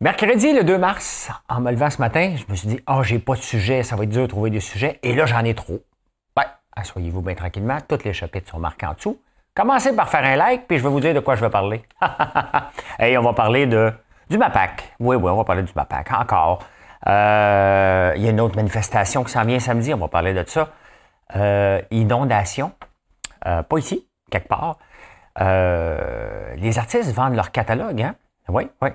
Mercredi, le 2 mars, en me levant ce matin, je me suis dit, oh, j'ai pas de sujet, ça va être dur de trouver des sujets. Et là, j'en ai trop. Ben, asseyez-vous bien tranquillement. Tous les chapitres sont marqués en dessous. Commencez par faire un like, puis je vais vous dire de quoi je vais parler. Et on va parler de, du MAPAC. Oui, oui, on va parler du MAPAC. Encore. Euh, il y a une autre manifestation qui s'en vient samedi, on va parler de ça. Euh, inondation. Euh, pas ici, quelque part. les artistes vendent leur catalogue, hein? Oui, oui.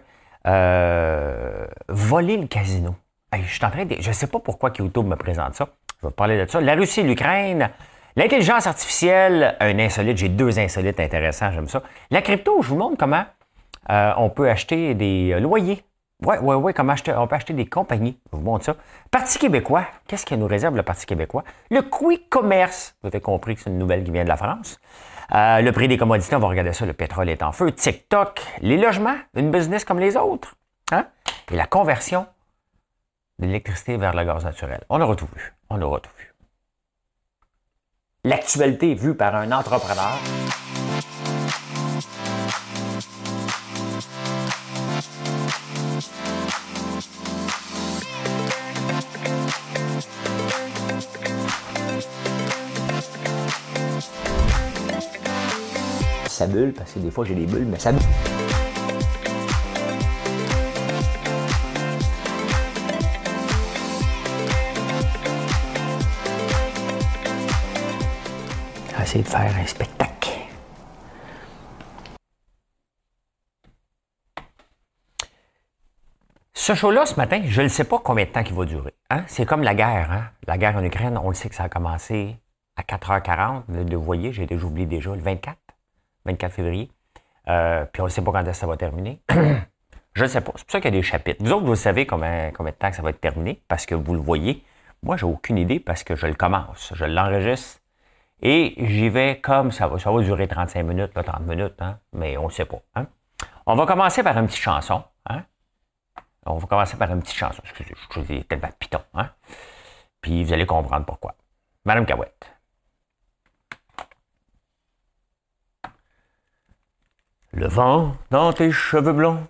Voler le casino. je suis en train de... Je ne sais pas pourquoi YouTube me présente ça. Je vais parler de ça. La Russie, l'Ukraine, L'intelligence artificielle, un insolite, j'ai deux insolites intéressants, j'aime ça. La crypto, je vous montre comment euh, on peut acheter des loyers. Oui, oui, oui, comment acheter, on peut acheter des compagnies. Je vous montre ça. Parti québécois, qu'est-ce qu'il nous réserve le Parti québécois? Le quick commerce, vous avez compris que c'est une nouvelle qui vient de la France. Euh, le prix des commodités, on va regarder ça, le pétrole est en feu. TikTok, les logements, une business comme les autres. Hein? Et la conversion de l'électricité vers le gaz naturel. On aura tout vu. On aura tout vu l'actualité vue par un entrepreneur. Ça bulle, parce que des fois j'ai des bulles, mais ça bulle. de faire un spectacle. Ce show-là, ce matin, je ne sais pas combien de temps il va durer. Hein? C'est comme la guerre. Hein? La guerre en Ukraine, on le sait que ça a commencé à 4h40. Vous voyez, j'ai déjà oublié déjà le 24, 24 février. Euh, puis on ne sait pas quand ça va terminer. je ne sais pas. C'est pour ça qu'il y a des chapitres. Vous autres, vous savez combien, de temps ça va être terminé parce que vous le voyez. Moi, j'ai aucune idée parce que je le commence. Je l'enregistre et j'y vais comme ça va. Ça va durer 35 minutes, 30 minutes, hein, mais on ne sait pas. Hein. On va commencer par une petite chanson. Hein. On va commencer par une petite chanson. Excusez, je suis tellement piton. Hein. Puis vous allez comprendre pourquoi. Madame Cahouette. Le vent dans tes cheveux blonds.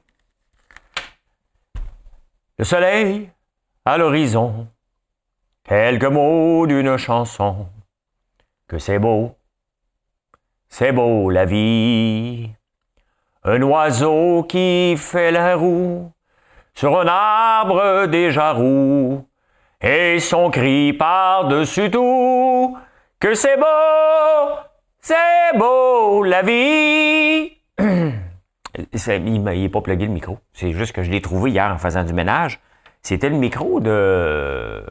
Le soleil à l'horizon. Quelques mots d'une chanson que c'est beau, c'est beau la vie. Un oiseau qui fait la roue sur un arbre déjà roux, et son cri par-dessus tout, que c'est beau, c'est beau la vie. il n'est pas plugué le micro. C'est juste que je l'ai trouvé hier en faisant du ménage. C'était le micro de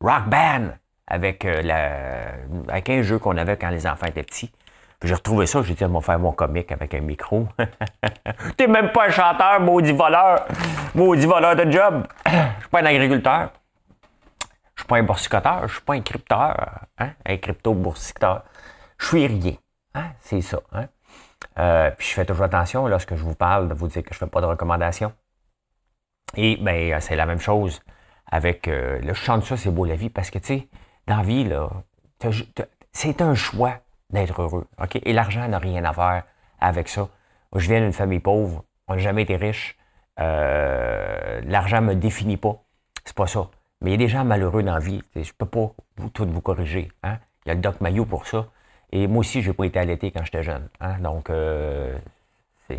Rock Band avec, euh, la, avec un jeu qu'on avait quand les enfants étaient petits. J'ai retrouvé ça, j'ai dit, on faire mon comique avec un micro. T'es même pas un chanteur, maudit voleur. Maudit voleur de job. Je suis pas un agriculteur. Je suis pas un boursicoteur. Je suis pas un crypteur. Hein? Un crypto-boursicoteur. Je suis rien. Hein? C'est ça. Hein? Euh, puis je fais toujours attention lorsque je vous parle de vous dire que je fais pas de recommandations. Et ben, c'est la même chose avec euh, le chant de ça, c'est beau la vie, parce que tu sais, dans la vie, c'est un choix d'être heureux. Et l'argent n'a rien à faire avec ça. Je viens d'une famille pauvre. On n'a jamais été riche. Euh, l'argent ne me définit pas. C'est pas ça. Mais il y a des gens malheureux dans la vie. Je ne peux pas vous, tout vous corriger. Hein? Il y a le Doc Mayo pour ça. Et moi aussi, je n'ai pas été allaité quand j'étais jeune. Hein? Donc, euh,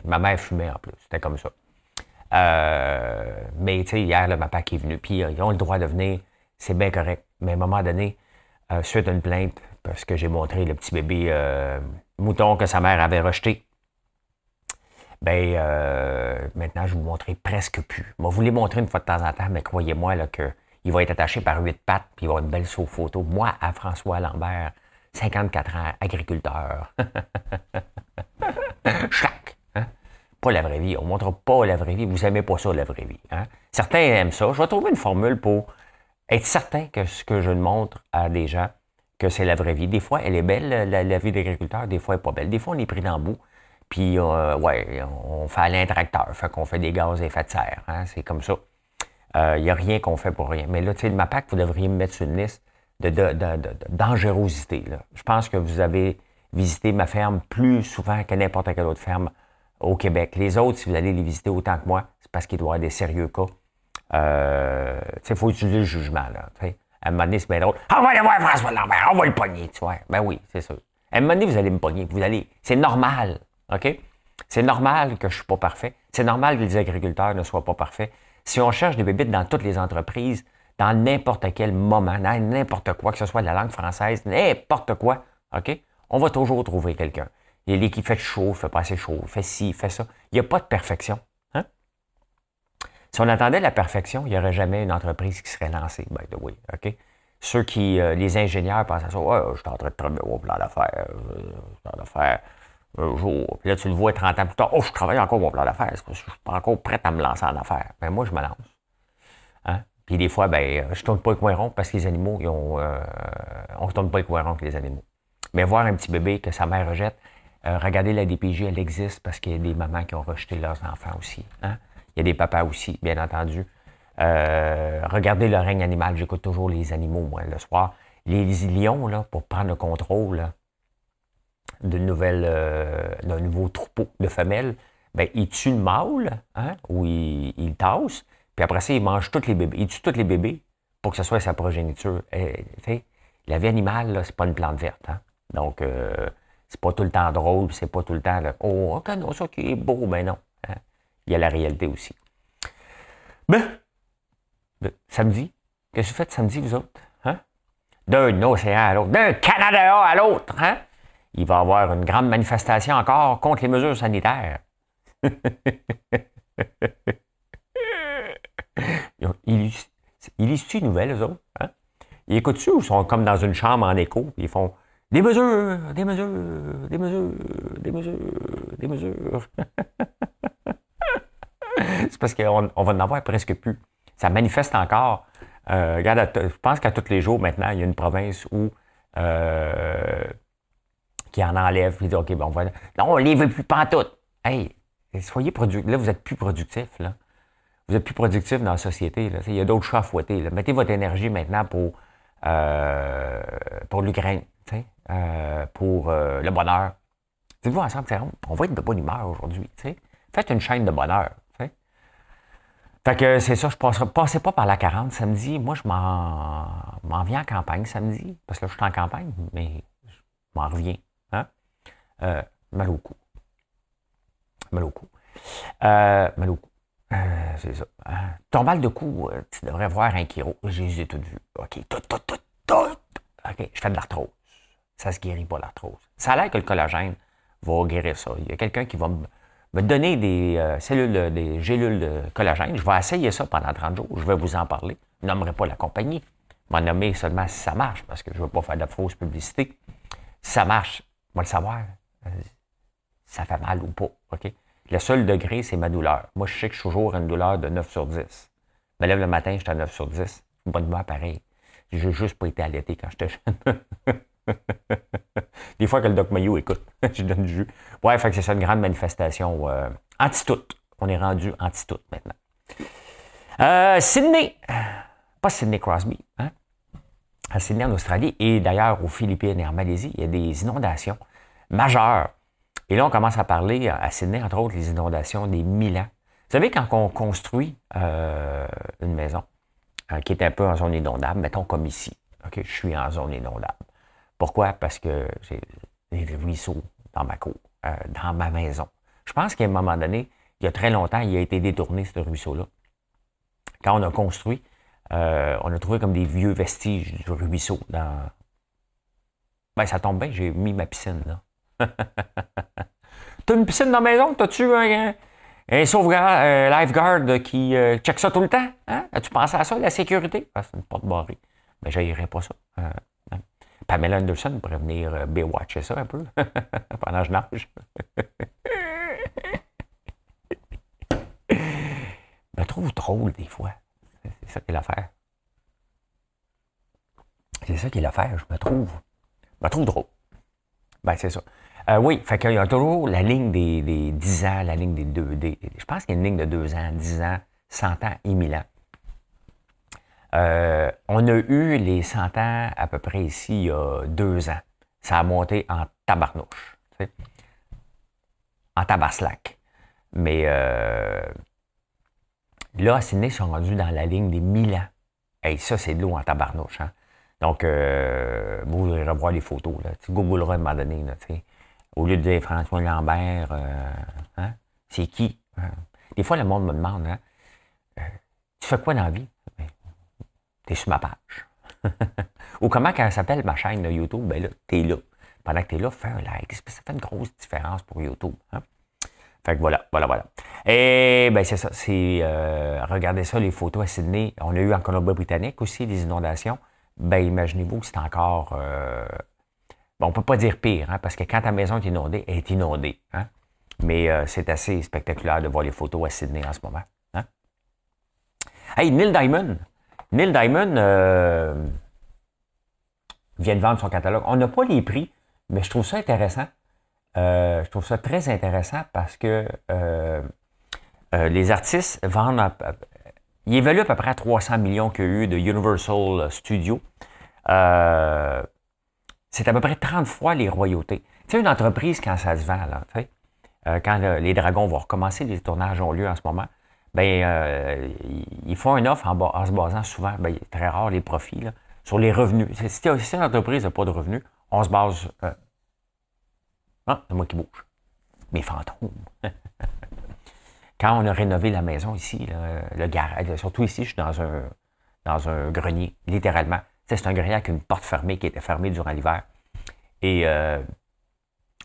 ma mère fumait en plus. C'était comme ça. Euh, mais tu sais, hier, ma père qui est venu, puis ils ont le droit de venir. C'est bien correct. Mais à un moment donné, euh, suite à une plainte, parce que j'ai montré le petit bébé euh, mouton que sa mère avait rejeté, ben euh, maintenant, je vous montrer presque plus. Moi, vous les montrer une fois de temps en temps, mais croyez-moi qu'il va être attaché par huit pattes, puis il va avoir une belle photo. Moi, à François Lambert, 54 ans, agriculteur. Chac! Hein? Pas la vraie vie. On ne montre pas la vraie vie. Vous n'aimez pas ça, la vraie vie. Hein? Certains aiment ça. Je vais trouver une formule pour être certain que ce que je montre à des gens, que c'est la vraie vie. Des fois, elle est belle, la, vie d'agriculteur, des fois, elle n'est pas belle. Des fois, on est pris dans le bout, puis, euh, ouais, on fait à l'intracteur, fait qu'on fait des gaz à effet de serre. Hein, c'est comme ça. Il euh, n'y a rien qu'on fait pour rien. Mais là, tu sais, le MAPAC, vous devriez me mettre sur une liste de, dangerosité. Je pense que vous avez visité ma ferme plus souvent que n'importe quelle autre ferme au Québec. Les autres, si vous allez les visiter autant que moi, c'est parce qu'il doit y avoir des sérieux cas. Euh, il faut utiliser le jugement. Là, à un moment donné, c'est bien drôle. Ah, on va aller voir François Lambert, on va le pogner. Tu vois. Ben oui, c'est ça. À un moment donné, vous allez me pogner. Allez. C'est normal. OK? C'est normal que je ne suis pas parfait. C'est normal que les agriculteurs ne soient pas parfaits. Si on cherche des bébites dans toutes les entreprises, dans n'importe quel moment, dans n'importe quoi, que ce soit la langue française, n'importe quoi, OK? On va toujours trouver quelqu'un. Il y a qui fait chaud, fait pas assez chaud, fait ci, fait ça. Il n'y a pas de perfection. Hein? Si on attendait la perfection, il n'y aurait jamais une entreprise qui serait lancée, by the way. OK? Ceux qui, euh, les ingénieurs pensent à ça, ouais, je suis en train de travailler au plan d'affaires, euh, plan d'affaires, un jour. Puis là, tu le vois 30 ans plus tard, oh, je travaille encore mon plan d'affaires, je suis pas encore prêt à me lancer en affaires. Ben, moi, je me lance. Hein? Puis des fois, ben, je tourne pas le coin rond parce que les animaux, ils ont, euh, on ne tourne pas le coin rond avec les animaux. Mais voir un petit bébé que sa mère rejette, euh, regardez la DPJ, elle existe parce qu'il y a des mamans qui ont rejeté leurs enfants aussi. Hein? Il y a des papas aussi, bien entendu. Euh, regardez le règne animal, j'écoute toujours les animaux, moi, le soir. Les lions, là, pour prendre le contrôle d'un nouveau troupeau de femelles, ben, ils tuent le mâle, hein, ou ils, ils tassent, puis après ça, ils mangent tous les bébés. Ils tuent tous les bébés pour que ce soit sa progéniture. Et, la vie animale, là, c'est pas une plante verte. Hein? Donc, euh, c'est pas tout le temps drôle, c'est pas tout le temps, là, oh, ok, non, ça qui est beau, mais non. Hein. Il y a la réalité aussi. Ben, ben samedi, qu'est-ce que vous faites samedi, vous autres? Hein? D'un océan à l'autre, d'un Canada à l'autre, hein? Il va y avoir une grande manifestation encore contre les mesures sanitaires. ils, lisent une nouvelles, eux autres? Hein? Ils écoutent-tu ou sont comme dans une chambre en écho? Ils font des mesures, des mesures, des mesures, des mesures, des mesures. C'est parce qu'on on va en avoir presque plus. Ça manifeste encore. Euh, regarde, je pense qu'à tous les jours maintenant, il y a une province où euh, qui en enlève, puis dit OK, bon, on va. Non, on ne les veut plus pantoute. Hey, soyez productifs. Là, vous êtes plus productif. Là. Vous êtes plus productif dans la société. Là. Il y a d'autres chats à fouetter. Là. Mettez votre énergie maintenant pour, euh, pour l'Ukraine. Euh, pour euh, le bonheur. Dites-vous ensemble, on va être de bonne humeur aujourd'hui. Faites une chaîne de bonheur. Fait que c'est ça, je ne passais pas par la 40 samedi. Moi, je m'en viens en campagne samedi, parce que là, je suis en campagne, mais je m'en reviens. Hein? Euh, mal au cou. Mal au cou. mal au cou. C'est ça. Hein? Ton mal de cou, tu devrais voir un chiro. J'ai les ai toutes vues. OK, tout, tout, tout, tout. OK, je fais de l'arthrose ça se guérit pas l'arthrose. Ça a l'air que le collagène va guérir ça. Il y a quelqu'un qui va me, donner des euh, cellules, des gélules de collagène. Je vais essayer ça pendant 30 jours. Je vais vous en parler. Je nommerai pas la compagnie. Je vais nommer seulement si ça marche, parce que je veux pas faire de fausse publicité. Si ça marche, je vais le savoir. Ça fait mal ou pas. OK? Le seul degré, c'est ma douleur. Moi, je sais que je suis toujours à une douleur de 9 sur 10. Je me lève le matin, j'étais à 9 sur 10. Bonne humeur, pareil. J'ai juste pas été allaité quand j'étais jeune. Des fois que le Doc Mayo écoute, je donne du jus. Ouais, fait que c'est ça une grande manifestation euh, anti-tout. On est rendu anti-tout maintenant. Euh, Sydney, pas Sydney Crosby, hein? à Sydney en Australie et d'ailleurs aux Philippines et en Malaisie, il y a des inondations majeures. Et là, on commence à parler à Sydney, entre autres, les inondations des mille ans. Vous savez, quand on construit euh, une maison qui est un peu en zone inondable, mettons comme ici, OK, je suis en zone inondable. Pourquoi? Parce que j'ai des ruisseaux dans ma cour, euh, dans ma maison. Je pense qu'à un moment donné, il y a très longtemps, il a été détourné, ce ruisseau-là. Quand on a construit, euh, on a trouvé comme des vieux vestiges du ruisseau dans. Ben, ça tombe bien, j'ai mis ma piscine là. T'as une piscine dans la maison? T'as-tu un, un sauvegarde, un lifeguard qui euh, check ça tout le temps? Hein? As-tu pensé à ça, la sécurité? Ah, c'est une porte barrée. Mais ben, je pas ça. Pamela Anderson pourrait venir euh, B-watcher ça un peu pendant que je nage. je me trouve drôle des fois. C'est ça qui est l'affaire. C'est ça qui est l'affaire. Je me trouve. Je me trouve drôle. Ben, c'est ça. Euh, oui, fait qu'il y a toujours la ligne des, des 10 ans, la ligne des 2 Je pense qu'il y a une ligne de 2 ans, 10 ans, 100 ans et 1000 ans. Euh, on a eu les 100 ans à peu près ici il y a deux ans. Ça a monté en tabarnouche. En tabaslac. Mais euh, là, Sydney, sont rendus dans la ligne des 1000 ans. Et ça, c'est de l'eau en tabarnouche. Hein? Donc, euh, vous voudrez revoir les photos. Là. Tu googleras à un moment donné. Là, Au lieu de dire François Lambert, euh, hein? c'est qui? Hein? Des fois, le monde me demande hein, euh, Tu fais quoi dans la vie? Ben, t'es sur ma page. Ou comment elle s'appelle ma chaîne de YouTube? Ben là, t'es là. Pendant que t'es là, fais un like. Ça fait une grosse différence pour YouTube. Hein? Fait que voilà, voilà, voilà. Et ben c'est ça, c'est euh, regardez ça, les photos à Sydney. On a eu en Colombie-Britannique aussi des inondations. Ben imaginez-vous que c'est encore euh, bon, on peut pas dire pire, hein, parce que quand ta maison est inondée, elle est inondée. Hein? Mais euh, c'est assez spectaculaire de voir les photos à Sydney en ce moment. Hein? Hey, Neil Diamond. Neil Diamond euh, vient de vendre son catalogue. On n'a pas les prix, mais je trouve ça intéressant. Euh, je trouve ça très intéressant parce que euh, euh, les artistes vendent. ils évaluent à peu près à 300 millions qu'il y a eu de Universal Studios. C'est à peu près 30 fois les royautés. Tu sais, une entreprise, quand ça se vend, sais, quand les dragons vont recommencer, les tournages ont lieu en ce moment, ben, ils font une offre en, se basant souvent, ben, très rare les profits, sur les revenus. Si, une entreprise n'a pas de revenus, on se base ah, c'est moi qui bouge. Mes fantômes. Quand on a rénové la maison ici, le garage, surtout ici, je suis dans un grenier, littéralement. C'est un grenier avec une porte fermée qui était fermée durant l'hiver. Et euh,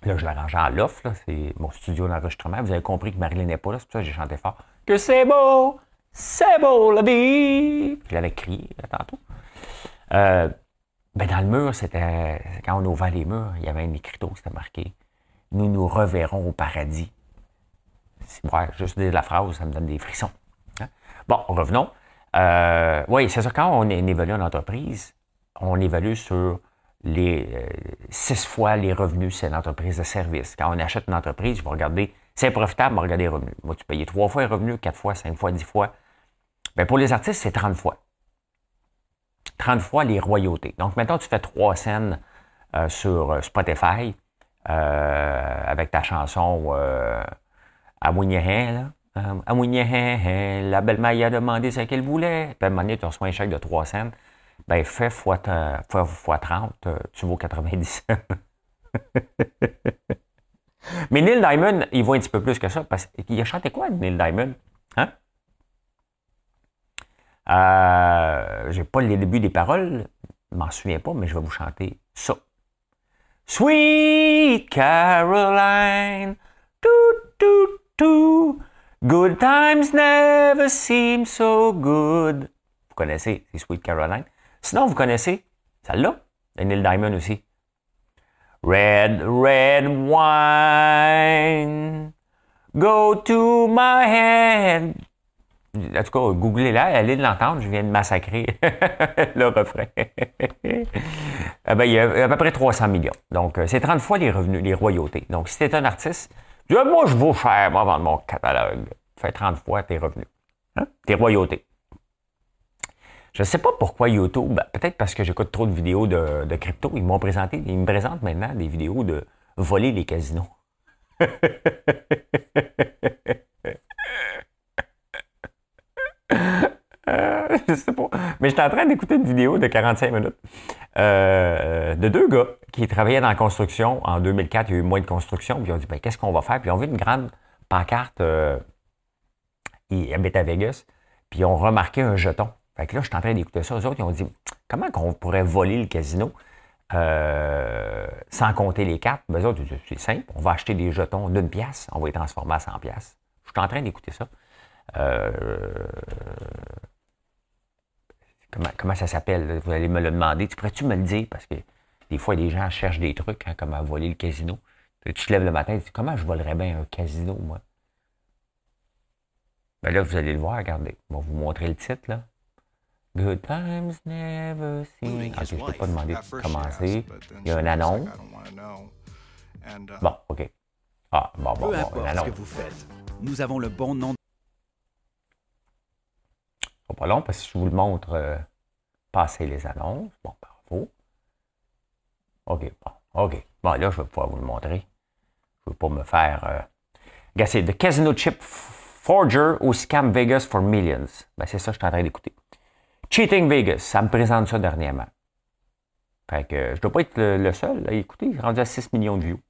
là, je l'ai rangé en loft, c'est mon studio d'enregistrement. Vous avez compris que Marilyn n'est pas là, c'est pour ça que j'ai chanté fort. Que c'est beau, c'est beau la vie. Je l'avais crié tantôt. Euh, ben dans le mur, c'était quand on ouvrait les murs, il y avait un écriteau, c'était marqué nous nous reverrons au paradis. Ouais, juste la phrase, ça me donne des frissons. Hein. Bon, revenons. Euh, oui, c'est ça. Quand on évalue une entreprise, on évalue sur les euh, six fois les revenus, c'est l'entreprise de service. Quand on achète une entreprise, je vais regarder, c'est profitable, mais regarder les revenus. Tu payes trois fois les revenus, quatre fois, cinq fois, dix fois. Bien, pour les artistes, c'est 30 fois. 30 fois les royautés. Donc, maintenant, tu fais trois scènes euh, sur Spotify. Avec ta chanson à là. Euh, à la belle Maille a demandé ce qu'elle voulait. Puis à un moment donné, tu un chèque de 3 cents. Ben, fais fois, fois, fois 30, tu vaux 90 Mais Neil Diamond, il vaut un petit peu plus que ça. Parce qu'il a chanté quoi, Neil Diamond? Hein? Euh, j'ai pas les débuts des paroles, je m'en souviens pas, mais je vais vous chanter ça. Sweet Caroline, toot, toot, toot. Good times never seem so good. Vous connaissez, c'est Sweet Caroline. Sinon, vous connaissez celle-là, de Neil Diamond aussi. Red, red wine, go to my head. En tout cas, googlez-la, allez l'entendre, je viens de massacrer le refrain. Ben, il y a à peu près 300 millions. Donc, euh, c'est 30 fois les revenus, les royautés. Donc, si tu un artiste, moi, je vaux cher, moi, vendre mon catalogue. Fais 30 fois tes revenus. Hein? Tes royautés. Je ne sais pas pourquoi YouTube, ben, peut-être parce que j'écoute trop de vidéos de, de crypto. Ils m'ont présenté, ils me présentent maintenant des vidéos de voler les casinos. Euh, je sais pas. Mais j'étais en train d'écouter une vidéo de 45 minutes euh, de deux gars qui travaillaient dans la construction. En 2004, il y a eu moins de construction. Puis ils ont dit ben, qu'est-ce qu'on va faire? Puis ils ont vu une grande pancarte. Euh, ils habitent à Vegas. Puis ils ont remarqué un jeton. Fait que là, je suis en train d'écouter ça. Eux autres, ils ont dit comment qu'on pourrait voler le casino sans compter les cartes? Ben, autres, c'est simple. On va acheter des jetons d'une pièce. On va les transformer à 100 pièces. Je suis en train d'écouter ça. Euh, comment, ça s'appelle? Vous allez me le demander. Tu pourrais-tu me le dire? Parce que des fois, les gens cherchent des trucs, hein, comme à voler le casino. Tu te lèves le matin et tu dis, comment je volerais bien un casino, moi? Ben là, vous allez le voir, regardez. On va vous montrer le titre, là. Good times never seen. Ok, je ne peux pas demander de commencer. Il y a une annonce. Bon, OK. Ah, bon, bon, bon, une annonce. ce que vous faites, nous avons le bon nom pas long parce que je vous le montre euh, passer les annonces. Bon, bravo. OK, bon, OK. Bon, là, je vais pouvoir vous le montrer. Je ne veux pas me faire. Euh, c'est The Casino Chip Forger ou Scam Vegas for Millions. Ben, c'est ça que je suis en train d'écouter. Cheating Vegas, ça me présente ça dernièrement. Fait que je ne dois pas être le, seul écouter. Il est rendu à 6 millions de views.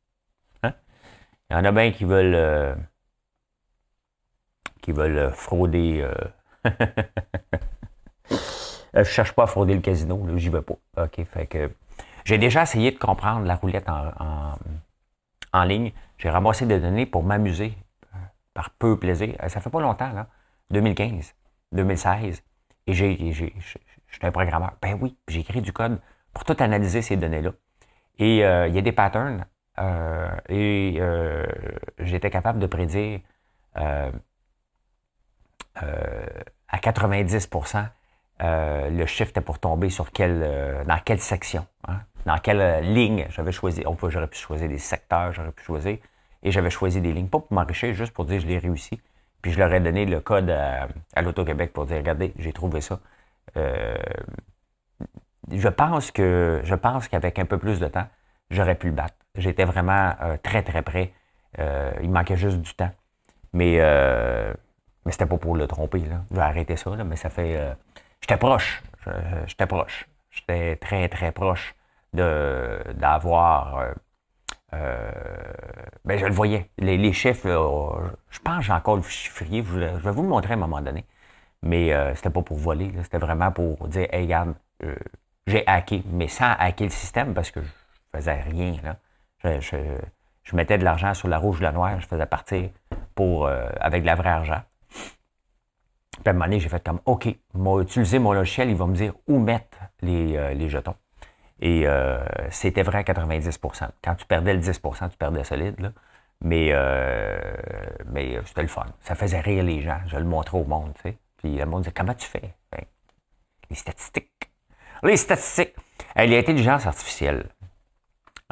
Hein? Il y en a bien qui veulent euh, qui veulent frauder. Euh, je cherche pas à frauder le casino, là, j'y vais pas. OK. Fait que j'ai déjà essayé de comprendre la roulette en, en, ligne. J'ai ramassé des données pour m'amuser par peu plaisir. Ça fait pas longtemps, là. 2015, 2016. Et j'ai, j'ai, j'étais un programmeur. Ben oui, j'ai écrit du code pour tout analyser ces données-là. Et euh, il y a des patterns. Euh, et euh, j'étais capable de prédire à 90% le chiffre était pour tomber sur quelle, dans quelle section, hein, dans quelle ligne j'avais choisi. On peut, j'aurais pu choisir des secteurs, j'aurais pu choisir. Et j'avais choisi des lignes, pas pour m'enrichir, juste pour dire je l'ai réussi. Puis je leur ai donné le code à, l'Auto-Québec pour dire regardez, j'ai trouvé ça. Euh, je pense que je pense qu'avec un peu plus de temps, j'aurais pu le battre. J'étais vraiment euh, très, très près. Euh, il manquait juste du temps. Mais, mais c'était pas pour le tromper. Là. Je vais arrêter ça, là, mais ça fait. j'étais proche. J'étais proche. J'étais très, très proche de, d'avoir euh, ben, je le voyais. Les, chiffres, je pense que j'ai encore le chiffrier. Je, vais vous le montrer à un moment donné. Mais euh, c'était pas pour voler. C'était vraiment pour dire Hey, regarde, euh, j'ai hacké, mais sans hacker le système parce que je faisais rien. Là. Je, mettais de l'argent sur la rouge ou la noire. Je faisais partir pour, avec de la vraie argent. Puis à un moment j'ai fait comme OK, moi, utiliser mon logiciel, il va me dire où mettre les, les jetons. Et euh, c'était vrai à 90 Quand tu perdais le 10 tu perdais solide. Là. Mais, euh, mais euh, c'était le fun. Ça faisait rire les gens. Je le montrais au monde. Puis le monde disait Comment tu fais? Ben, Les statistiques. Les statistiques. L'intelligence artificielle.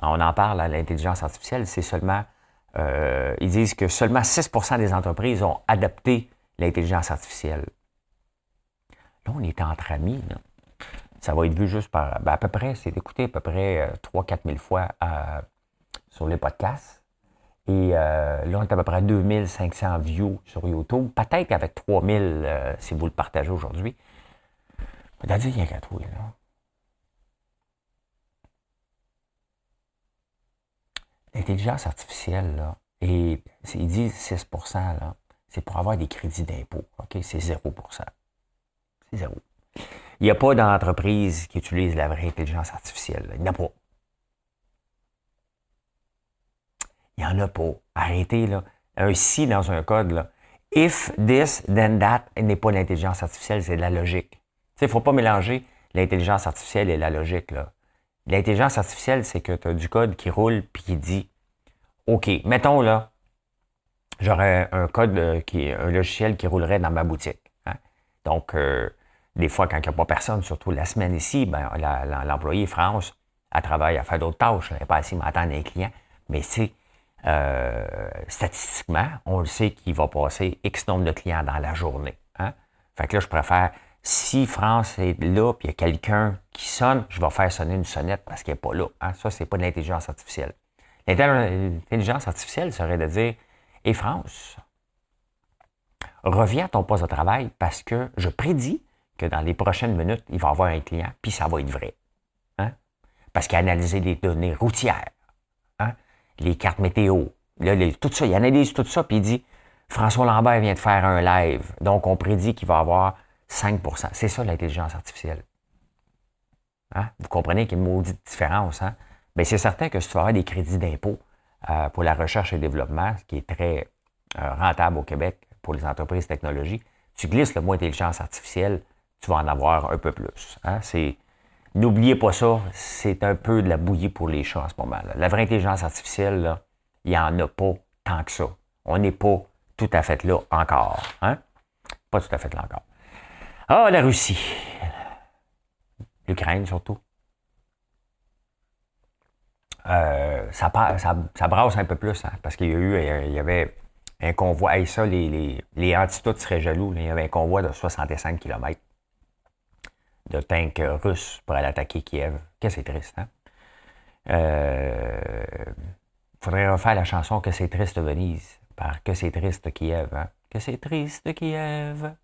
On en parle à l'intelligence artificielle. C'est seulement. ils disent que seulement 6% des entreprises ont adapté l'intelligence artificielle. Là, on est entre amis. Ça va être vu juste par, ben, à peu près, c'est écouté à peu près 3-4 euh, 000 fois euh, sur les podcasts. Et euh, là, on est à peu près 2500 views sur YouTube. Peut-être avec 3000 si vous le partagez aujourd'hui. Mais dire, il y a qu'à trouver, là. L'intelligence artificielle, là, et ils disent 6 là, c'est pour avoir des crédits d'impôt. OK? C'est 0 C'est zéro. Il n'y a pas d'entreprise qui utilise la vraie intelligence artificielle. Il n'y en a pas. Il n'y en a pas. Arrêtez, là. Un si dans un code, là. If this, then that n'est pas l'intelligence artificielle, c'est de la logique. Il ne faut pas mélanger l'intelligence artificielle et la logique, là. L'intelligence artificielle, c'est que tu as du code qui roule puis qui dit OK, mettons là, j'aurais un code euh, qui un logiciel qui roulerait dans ma boutique. Hein. Donc, euh, des fois, quand il n'y a pas personne, surtout la semaine ici, ben, l'employé France, elle travaille à faire d'autres tâches. Elle n'est pas assis m'attendre un client. Mais c'est euh, statistiquement, on le sait qu'il va passer X nombre de clients dans la journée. Hein? Fait que là, je préfère, si France est là, puis il y a quelqu'un qui sonne, je vais faire sonner une sonnette parce qu'il n'est pas là. Hein? Ça, c'est pas de l'intelligence artificielle. L'intelligence artificielle serait de dire Et France, reviens à ton poste de travail parce que je prédis que dans les prochaines minutes, il va avoir un client, puis ça va être vrai. Hein? Parce qu'il a analysé des données routières, hein? les cartes météo, tout ça, il analyse tout ça, puis il dit François Lambert vient de faire un live, donc on prédit qu'il va avoir 5% C'est ça l'intelligence artificielle. Hein? Vous comprenez qu'il y a une maudite différence. Hein? Bien, c'est certain que si tu vas avoir des crédits d'impôt euh, pour la recherche et le développement, qui est très euh, rentable au Québec pour les entreprises technologiques, tu glisses le mot intelligence artificielle tu vas en avoir un peu plus. Hein? n'oubliez pas ça, c'est un peu de la bouillie pour les chats en ce moment. La vraie intelligence artificielle, il n'y en a pas tant que ça. On n'est pas tout à fait là encore. Hein? Pas tout à fait là encore. Ah, la Russie. L'Ukraine surtout. Euh, ça, ça, brasse un peu plus, hein, parce qu'il y a eu, il y avait un convoi. et ça, les, les, les seraient jaloux. Il y avait un convoi de 65 km de tanks russes pour aller attaquer Kiev. Que c'est triste, hein? Euh, faudrait refaire la chanson Que c'est triste Venise. par Que c'est triste Kiev. Hein? Que c'est triste Kiev.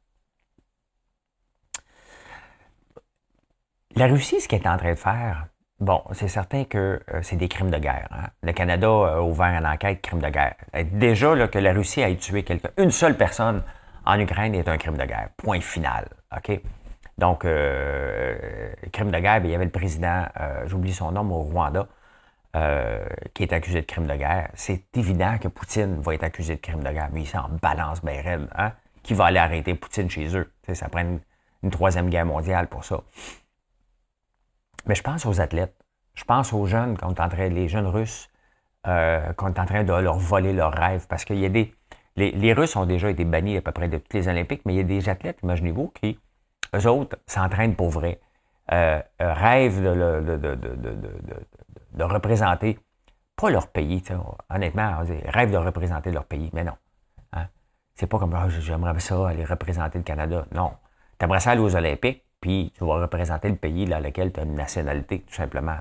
La Russie, ce qu'elle est en train de faire, bon, c'est certain que euh, c'est des crimes de guerre. Hein. Le Canada a ouvert une enquête crime de guerre. Déjà, que la Russie ait tué quelqu'un, une seule personne en Ukraine est un crime de guerre. Point final. Donc, euh, crime de guerre, il y avait le président, euh, j'oublie son nom, au Rwanda, qui est accusé de crime de guerre. C'est évident que Poutine va être accusé de crime de guerre, mais il s'en balance bien raide. Hein? Qui va aller arrêter Poutine chez eux? ça prend une, troisième guerre mondiale pour ça. Mais je pense aux athlètes. Je pense aux jeunes, quand en train, les jeunes Russes, euh, qu'on est en train de leur voler leurs rêves. Parce qu'il y a des. Les, Russes ont déjà été bannis à peu près de toutes les Olympiques, mais il y a des athlètes, imaginez-vous, qui, eux autres, s'entraînent pour vrai. Euh, rêvent de, de, représenter, pas leur pays, honnêtement, rêvent de représenter leur pays, mais non. Hein. C'est pas comme ah, j'aimerais ça aller représenter le Canada. Non. Tu aimerais ça aller aux Olympiques, puis tu vas représenter le pays dans lequel tu as une nationalité, tout simplement.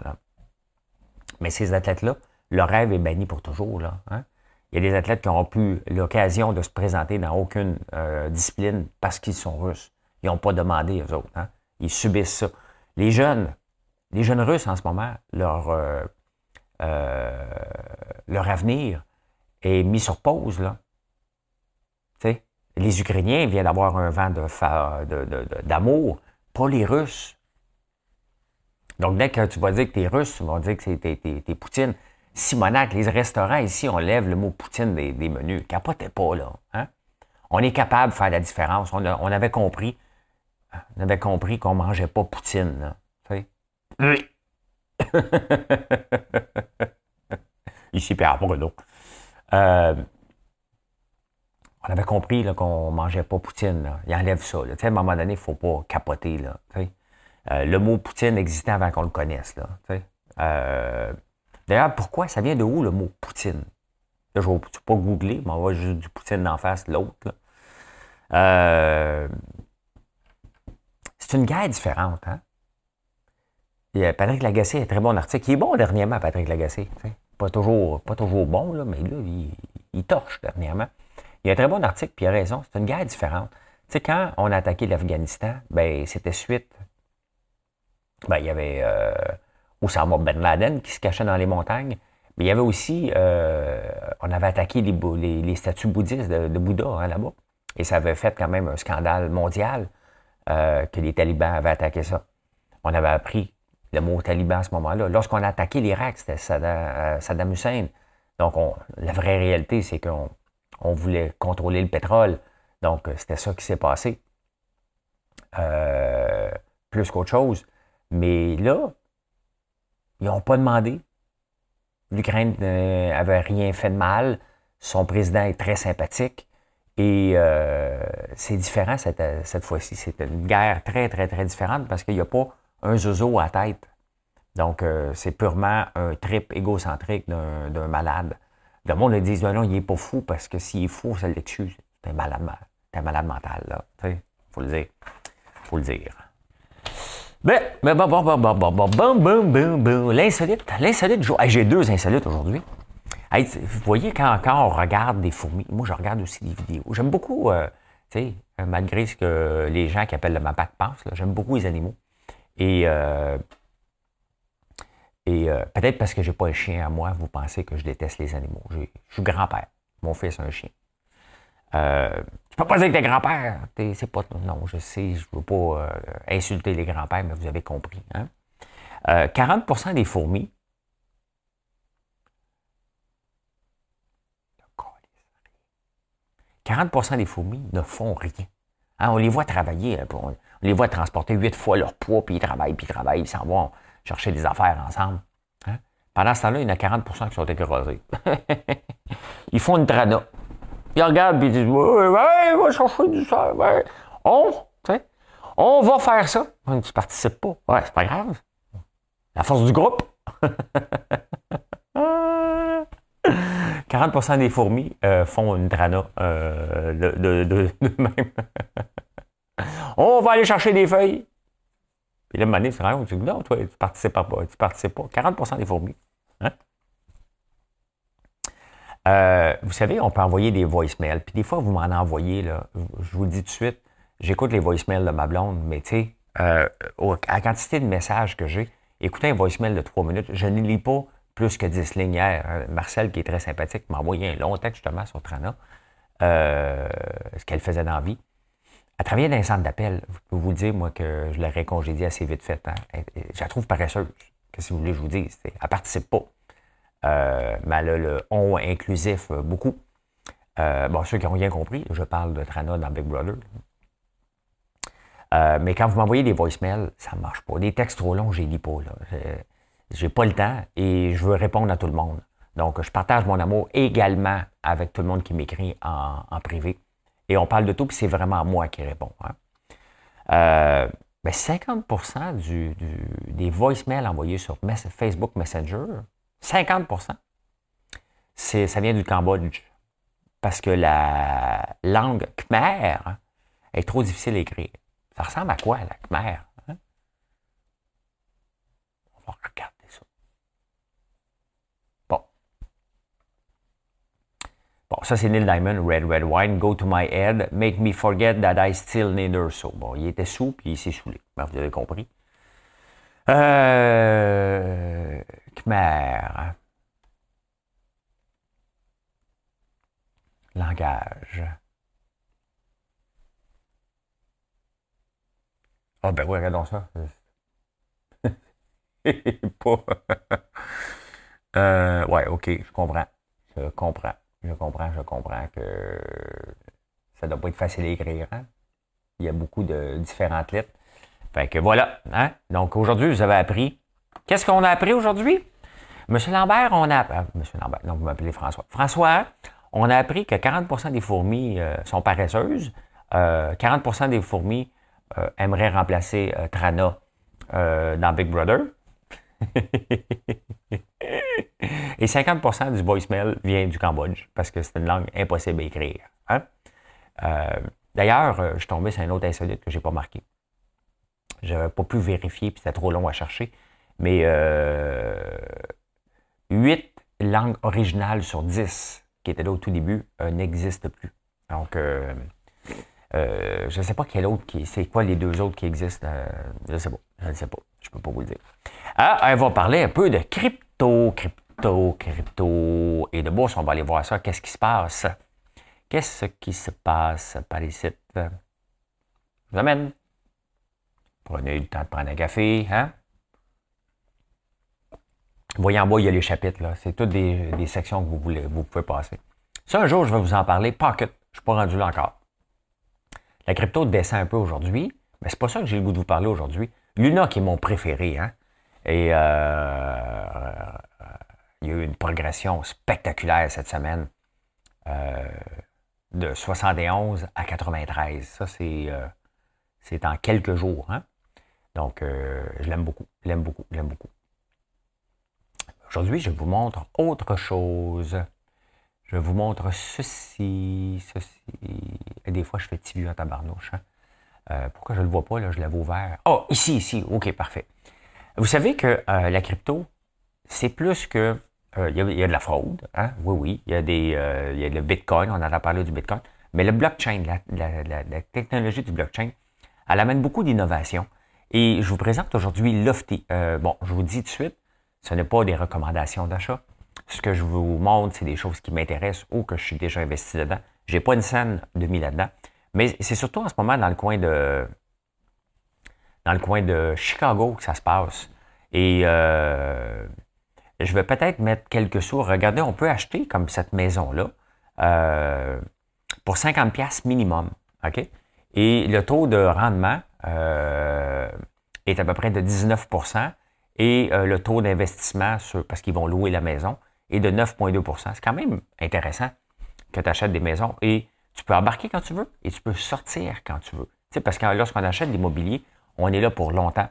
Mais ces athlètes-là, leur rêve est banni pour toujours. Là, hein. Il y a des athlètes qui n'auront plus l'occasion de se présenter dans aucune euh, discipline parce qu'ils sont russes. Ils n'ont pas demandé aux autres. Hein. Ils subissent ça. Les jeunes, les jeunes Russes en ce moment, leur, euh, euh, leur avenir est mis sur pause. Là. Les Ukrainiens viennent d'avoir un vent d'amour, de, pas les Russes. Donc, dès que tu vas dire que tu es russe, tu vas dire que tu es, Poutine. Simonac, les restaurants ici, on lève le mot Poutine des, menus. Capotez pas, là. Hein? On est capable de faire la différence. On, avait compris. On avait compris qu'on mangeait pas Poutine. Là. Oui. Ici, Pierre Bruno. Euh, on avait compris qu'on ne mangeait pas Poutine. Il enlève ça. À un moment donné, il ne faut pas capoter. Là, euh, le mot Poutine existait avant qu'on le connaisse. Là, euh, D'ailleurs, pourquoi? Ça vient de où le mot Poutine? je ne vais pas googler, mais on va juste du Poutine en face, l'autre. Euh, c'est une guerre différente. Hein? Patrick Lagacé un très bon article. Il est bon dernièrement, Patrick Lagacé. Pas toujours, pas toujours bon, là, mais là, il, torche dernièrement. Il y a un très bon article, puis il a raison. C'est une guerre différente. Tu sais, quand on a attaqué l'Afghanistan, ben, c'était suite. Ben, il y avait euh, Osama Ben Laden qui se cachait dans les montagnes. Mais il y avait aussi, euh, on avait attaqué les, les, statues bouddhistes de, Bouddha hein, là-bas. Et ça avait fait quand même un scandale mondial euh, que les talibans avaient attaqué ça. On avait appris le mot taliban à ce moment-là. Lorsqu'on a attaqué l'Irak, c'était euh, Saddam, Hussein. Donc, la vraie réalité, c'est qu'on on voulait contrôler le pétrole. Donc, c'était ça qui s'est passé. Euh, plus qu'autre chose. Mais là, ils n'ont pas demandé. L'Ukraine n'avait rien fait de mal. Son président est très sympathique. Et euh, c'est différent cette, fois-ci. C'est une guerre très, très, très différente parce qu'il n'y a pas un zozo à tête. Donc, euh, c'est purement un trip égocentrique d'un malade. Le monde dit non, non, il n'est pas fou parce que s'il est fou, ça l'excuse. Un malade, un malade mental, là. Il faut le dire. faut le dire. Ben, ben, bon, bon, bon, bon, bon, bon, bon, bon, bon, bon. L'insolite, l'insolite. J'ai deux insolites aujourd'hui. vous voyez, quand, quand, on regarde des fourmis, moi, je regarde aussi des vidéos. J'aime beaucoup, euh, tu sais, malgré ce que les gens qui appellent le MAPAC pensent, j'aime beaucoup les animaux. Et, euh, et euh, peut-être parce que j'ai pas un chien à moi, vous pensez que je déteste les animaux. Je suis grand-père. Mon fils a un chien. Euh, tu peux pas dire que t'es grand-père. C'est pas. Non, je sais, je veux pas euh, insulter les grands-pères, mais vous avez compris. Hein? 40% des fourmis. 40% des fourmis ne font rien. Hein, on les voit travailler. On, les voit transporter huit fois leur poids, puis ils travaillent, puis ils travaillent, ils s'en vont chercher des affaires ensemble. Hein? Pendant ce temps-là, il y en a 40% qui sont écrasés. ils font une trana. Ils regardent, puis ils disent Ouais, ouais, va chercher du sang. On, on va faire ça. Tu participes pas. Ouais, c'est pas grave. La force du groupe. 40% des fourmis euh, font une trana euh, de, de, même. On va aller chercher des feuilles. Puis là, Mané, c'est rien. Tu dis, non, toi, tu ne participes pas. Tu participes pas. 40% des fourmis. Hein? Euh, vous savez, on peut envoyer des voicemails. Puis des fois, vous m'en envoyez, là. Je vous le dis tout de suite, j'écoute les voicemails de ma blonde, mais tu sais, euh, à la quantité de messages que j'ai, écoutez un voicemail de trois minutes, je ne lis pas plus que 10 lignes hier. Marcel, qui est très sympathique, m'a envoyé un long texte justement sur Trana, euh, ce qu'elle faisait dans la vie. Elle travaillait dans un centre d'appel. Je peux vous dire, moi, que je l'aurais congédiée assez vite fait. Hein. Je la trouve paresseuse. Que vous voulez je vous dise? Elle ne participe pas. Euh, mais elle a le on inclusif euh, beaucoup. Euh, bon, ceux qui n'ont rien compris, je parle de Trana dans Big Brother. mais quand vous m'envoyez des voicemails, ça ne marche pas. Des textes trop longs, je les lis pas. J'ai pas le temps et je veux répondre à tout le monde. Donc, je partage mon amour également avec tout le monde qui m'écrit en, privé. Et on parle de tout, puis c'est vraiment moi qui réponds. Hein. 50% ben, des voicemails envoyés sur Facebook Messenger, 50% ça vient du Cambodge. Parce que la langue khmer est trop difficile à écrire. Ça ressemble à quoi, la khmer? Hein? On va regarder ça. Bon. Bon, ça c'est Neil Diamond, Red Red Wine, Go to my head, Make me forget that I still need her so. Bon, il était sous, puis il s'est saoulé. Ben, vous avez compris. Euh, Khmer. langage. Ah ben oui, regardons ça. pas. euh, ouais, ok, je comprends. Je comprends. Je comprends, je comprends que ça doit pas être facile à écrire. Hein? Il y a beaucoup de différentes lettres. Fait que voilà. Hein? Donc aujourd'hui, vous avez appris. Qu'est-ce qu'on a appris aujourd'hui? Monsieur Lambert, on a. Ah, Monsieur Lambert, non, vous m'appelez François. François, on a appris que 40% des fourmis euh, sont paresseuses. 40% euh, des fourmis euh, aimeraient remplacer Trana dans Big Brother. Et 50% du voicemail vient du Cambodge parce que c'est une langue impossible à écrire. Hein? D'ailleurs, je suis tombé sur un autre insolite que je n'ai pas marqué. Je n'avais pas pu vérifier, puis c'était trop long à chercher. Mais 8 langues originales sur 10 qui était là au tout début, euh, n'existe plus. Donc, euh, euh, je ne sais pas quel autre qui. C'est quoi les deux autres qui existent? je ne sais pas. Je ne sais pas. Je ne peux pas vous le dire. Ah, on va parler un peu de crypto, crypto, crypto et de bourse. On va aller voir ça. Qu'est-ce qui se passe? Qu'est-ce qui se passe par ici? Je vous amène. Prenez le temps de prendre un café, hein? Voyez en bas, il y a les chapitres. Là. C'est toutes des, sections que vous, voulez, vous pouvez passer. Ça, un jour, je vais vous en parler. Pocket, je ne suis pas rendu là encore. La crypto descend un peu aujourd'hui, mais c'est pas ça que j'ai le goût de vous parler aujourd'hui. Luna, qui est mon préféré, hein? Et euh, une progression spectaculaire cette semaine. Euh, de 71 à 93. Ça, c'est, euh, c'est en quelques jours. Hein? Donc, je l'aime beaucoup, je l'aime beaucoup, je l'aime beaucoup. Aujourd'hui, je vous montre autre chose. Je vous montre ceci, ceci. Et des fois, je fais petit à tabarnouche. Hein? Euh, pourquoi je ne le vois pas, là? Je l'avais ouvert. Oh, ici, ici. OK, parfait. Vous savez que euh, la crypto, c'est plus que... Euh, il y, a de la fraude, hein? oui, oui. Il y, a des, il y a le Bitcoin, on en a parlé du Bitcoin. Mais le blockchain, la, la technologie du blockchain, elle amène beaucoup d'innovation. Et je vous présente aujourd'hui Lofty. bon, je vous dis tout de suite, ce n'est pas des recommandations d'achat. Ce que je vous montre, c'est des choses qui m'intéressent ou que je suis déjà investi dedans. Je n'ai pas une scène de mis là-dedans. Mais c'est surtout en ce moment dans le coin de dans le coin de Chicago que ça se passe. Et euh, je vais peut-être mettre quelques sous. Regardez, on peut acheter comme cette maison-là euh, pour 50 pièces minimum. OK? Et le taux de rendement euh, est à peu près de 19% et euh, le taux d'investissement, parce qu'ils vont louer la maison, est de 9,2% C'est quand même intéressant que tu achètes des maisons et tu peux embarquer quand tu veux et tu peux sortir quand tu veux. Parce que lorsqu'on achète de l'immobilier, on est là pour longtemps.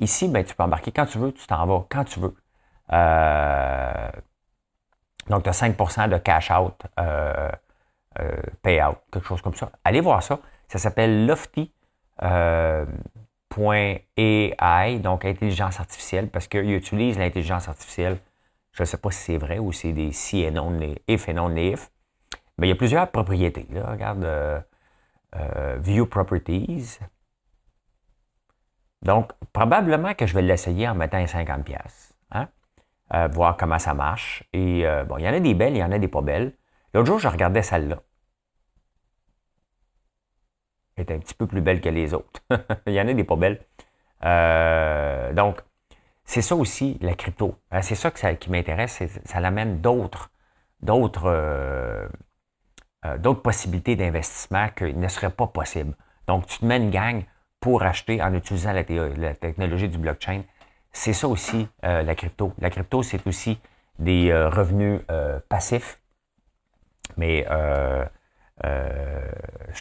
Ici, ben, tu peux embarquer quand tu veux, tu t'en vas quand tu veux. Euh, donc, tu as 5% de cash out, euh, payout, quelque chose comme ça. Allez voir ça. Ça s'appelle Lofty. AI, donc intelligence artificielle, parce qu'il utilise l'intelligence artificielle Je ne sais pas si c'est vrai ou c'est des si et non, if et non if. Mais il y a plusieurs propriétés. Regarde euh, euh, View Properties. Donc, probablement que je vais l'essayer en mettant 50 pièces. Hein? Euh, voir comment ça marche. Et bon, il y en a des belles, il y en a des pas belles. L'autre jour, je regardais celle-là. Elle est un petit peu plus belle que les autres. il y en a des pas belles. donc, c'est ça aussi, la crypto. Hein, c'est ça, qui m'intéresse. Ça l'amène d'autres, euh, euh, d'autres possibilités d'investissement qui ne seraient pas possibles. Donc, tu te mets une gang pour acheter en utilisant la, technologie du blockchain. C'est ça aussi, euh, la crypto. La crypto, c'est aussi des revenus passifs. Mais je,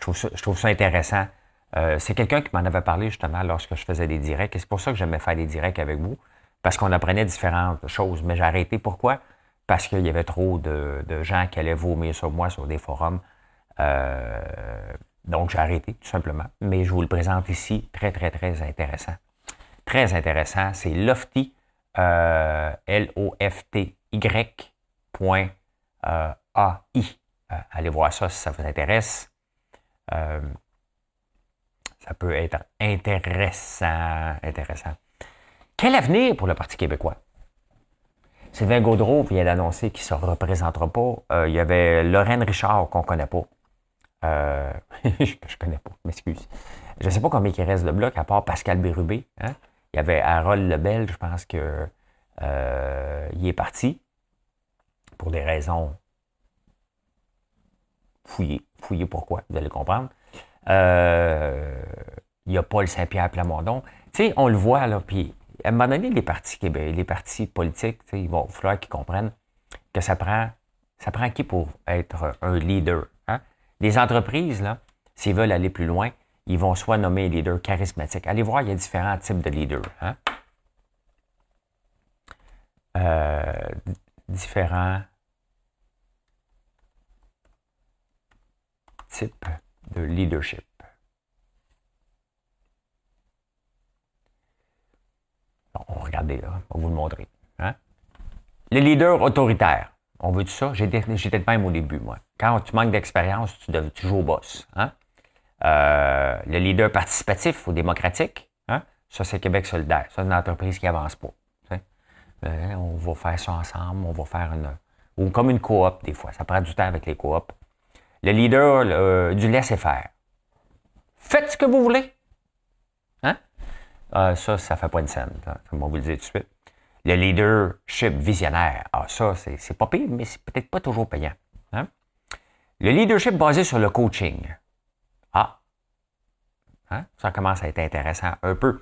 trouve ça, intéressant. c'est quelqu'un qui m'en avait parlé justement lorsque je faisais des directs. Et c'est pour ça que j'aimais faire des directs avec vous parce qu'on apprenait différentes choses. Mais j'ai arrêté. Pourquoi? Parce qu'il y avait trop de, gens qui allaient vomir sur moi sur des forums. Euh, donc, j'ai arrêté, tout simplement. Mais je vous le présente ici, très, très, très intéressant. Très intéressant. C'est Lofty, euh, L-O-F-T-Y, point, euh, A-I. allez voir ça si ça vous intéresse. ça peut être intéressant, intéressant. Quel avenir pour le Parti québécois? Sylvain Gaudreau vient d'annoncer qu'il ne se représentera pas. Euh, il y avait Lorraine Richard qu'on ne connaît pas. Euh, je ne connais pas, m'excuse. Je ne sais pas combien il reste de bloc, à part Pascal Bérubé. Hein? Il y avait Harold Lebel, je pense qu'il euh, est parti pour des raisons fouillées. Fouillées pourquoi, vous allez comprendre. il y a Paul Saint-Pierre Plamondon. Tu sais, on le voit, là, puis à un moment donné, les partis, les partis politiques, il va falloir qu'ils comprennent que ça prend, ça prend qui pour être un leader. Hein? Les entreprises, là, s'ils veulent aller plus loin, ils vont soit nommer leader charismatique. Allez voir, il y a différents types de leaders. Hein? Euh, différents types de leadership. regardez, là, on va vous le montrer. Hein? Le leader autoritaire. On veut tout ça? J'étais même au début, moi. Quand tu manques d'expérience, tu, tu, joues au boss. Hein? Euh, le leader participatif ou démocratique, hein? ça, c'est Québec solidaire. Ça, c'est une entreprise qui avance pas. Euh, on va faire ça ensemble, on va faire une. Ou comme une coop, des fois. Ça prend du temps avec les coops. Le leader du laisser-faire. Faites ce que vous voulez. Ah, ça, ça fait pas une scène. On vous le dire tout de suite. Le leadership visionnaire. Ah, ça, c'est pas pire, mais c'est peut-être pas toujours payant. Hein? Le leadership basé sur le coaching. Ah, hein? ça commence à être intéressant un peu.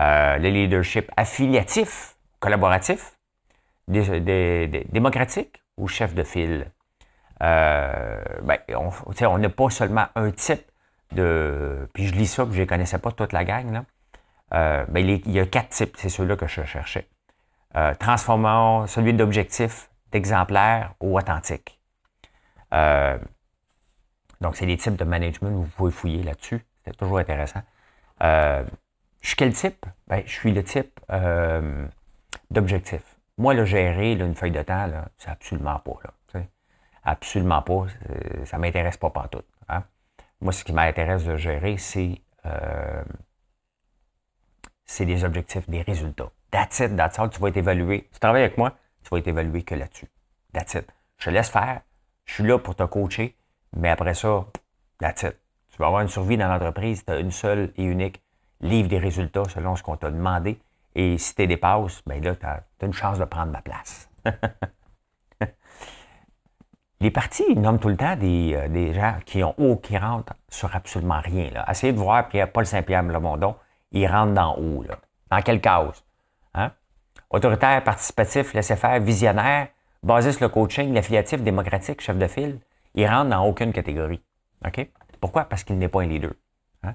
Euh, le leadership affiliatif, collaboratif, démocratique ou chef de file? Euh, ben, on n'a pas seulement un type de. Puis je lis ça, puis je ne connaissais pas toute la gang. Là. Euh, ben, il, y a quatre types, c'est ceux-là que je cherchais. Transformons celui d'objectif, d'exemplaire ou authentique. Donc, c'est des types de management, vous pouvez fouiller là-dessus. C'est toujours intéressant. je suis quel type? Ben, je suis le type d'objectif. Moi, le gérer une feuille de temps, c'est absolument pas. Là, absolument pas. Ça ne m'intéresse pas partout. Hein. Moi, ce qui m'intéresse de gérer, c'est c'est des objectifs, des résultats. That's it, that's all. Tu vas être évalué. Tu travailles avec moi, tu vas être évalué que là-dessus. That's it. Je te laisse faire. Je suis là pour te coacher, mais après ça, that's it. Tu vas avoir une survie dans l'entreprise. Tu as une seule et unique livre des résultats selon ce qu'on t'a demandé. Et si tu dépasses, ben là, tu as, une chance de prendre ma place. Les partis nomment tout le temps des, euh, des gens qui ont haut, qui rentrent sur absolument rien. Essayez de voir Pierre, Paul Saint-Pierre Lamondon il rentre dans haut. Dans quelle case? Hein? Autoritaire, participatif, laisser-faire, visionnaire, basé sur le coaching, l'affiliatif, démocratique, chef de file. Il rentre dans aucune catégorie. Pourquoi? Parce qu'il n'est pas un leader. Hein?